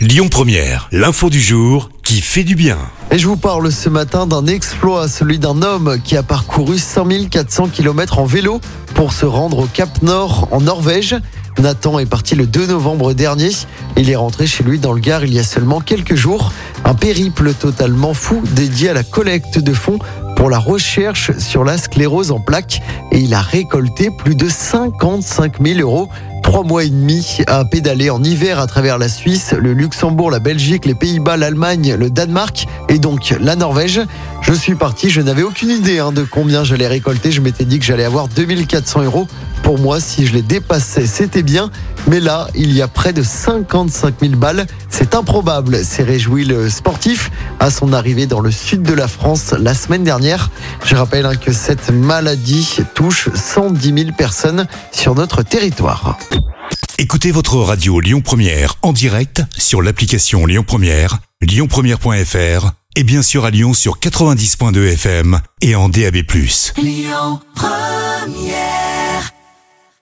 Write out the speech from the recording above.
Lyon Première, l'info du jour qui fait du bien. Et je vous parle ce matin d'un exploit, celui d'un homme qui a parcouru 5400 km en vélo pour se rendre au Cap Nord en Norvège. Nathan est parti le 2 novembre dernier. Il est rentré chez lui dans le Gard il y a seulement quelques jours. Un périple totalement fou dédié à la collecte de fonds pour la recherche sur la sclérose en plaques. Et il a récolté plus de 55 000 euros trois mois et demi à pédaler en hiver à travers la Suisse, le Luxembourg, la Belgique, les Pays-Bas, l'Allemagne, le Danemark et donc la Norvège. Je suis parti, je n'avais aucune idée hein, de combien j'allais récolter. Je m'étais dit que j'allais avoir 2400 euros. Pour moi, si je les dépassais, c'était bien. Mais là, il y a près de 55 000 balles. C'est improbable, s'est réjoui le sportif à son arrivée dans le sud de la France la semaine dernière. Je rappelle hein, que cette maladie touche 110 000 personnes sur notre territoire. Écoutez votre radio Lyon Première en direct sur l'application Lyon Première, lyonpremière.fr et bien sûr à Lyon sur 90.2 FM et en DAB+. Lyon Première